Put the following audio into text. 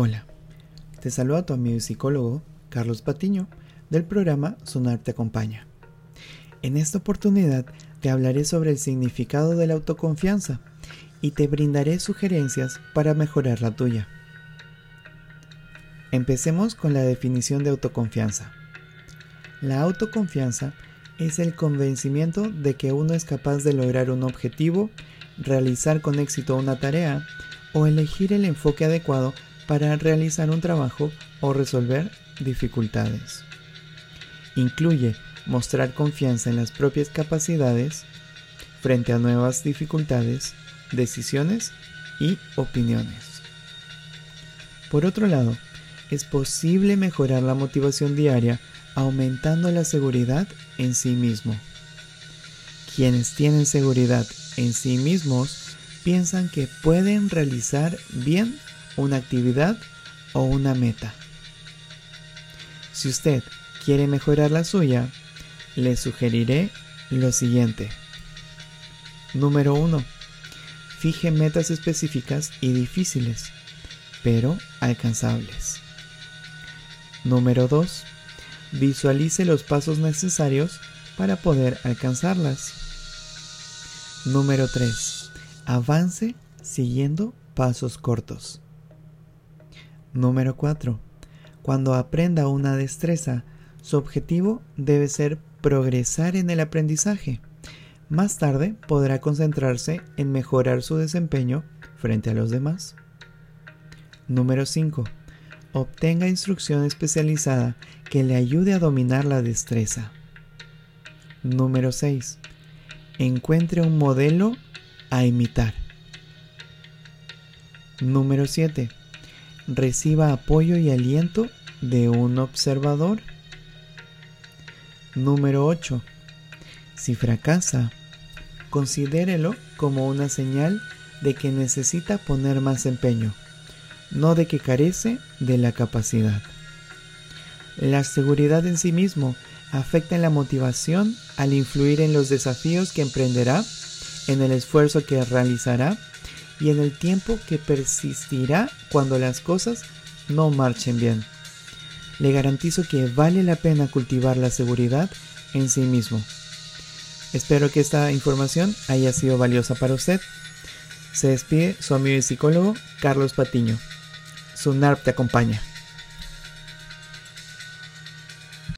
Hola, te saluda tu amigo y psicólogo Carlos Patiño del programa Sonar te acompaña. En esta oportunidad te hablaré sobre el significado de la autoconfianza y te brindaré sugerencias para mejorar la tuya. Empecemos con la definición de autoconfianza. La autoconfianza es el convencimiento de que uno es capaz de lograr un objetivo, realizar con éxito una tarea o elegir el enfoque adecuado para realizar un trabajo o resolver dificultades. Incluye mostrar confianza en las propias capacidades frente a nuevas dificultades, decisiones y opiniones. Por otro lado, es posible mejorar la motivación diaria aumentando la seguridad en sí mismo. Quienes tienen seguridad en sí mismos piensan que pueden realizar bien una actividad o una meta. Si usted quiere mejorar la suya, le sugeriré lo siguiente. Número 1. Fije metas específicas y difíciles, pero alcanzables. Número 2. Visualice los pasos necesarios para poder alcanzarlas. Número 3. Avance siguiendo pasos cortos. Número 4. Cuando aprenda una destreza, su objetivo debe ser progresar en el aprendizaje. Más tarde podrá concentrarse en mejorar su desempeño frente a los demás. Número 5. Obtenga instrucción especializada que le ayude a dominar la destreza. Número 6. Encuentre un modelo a imitar. Número 7 reciba apoyo y aliento de un observador. Número 8. Si fracasa, considérelo como una señal de que necesita poner más empeño, no de que carece de la capacidad. La seguridad en sí mismo afecta en la motivación al influir en los desafíos que emprenderá, en el esfuerzo que realizará y en el tiempo que persistirá cuando las cosas no marchen bien. Le garantizo que vale la pena cultivar la seguridad en sí mismo. Espero que esta información haya sido valiosa para usted. Se despide su amigo y psicólogo Carlos Patiño. Su NARP te acompaña.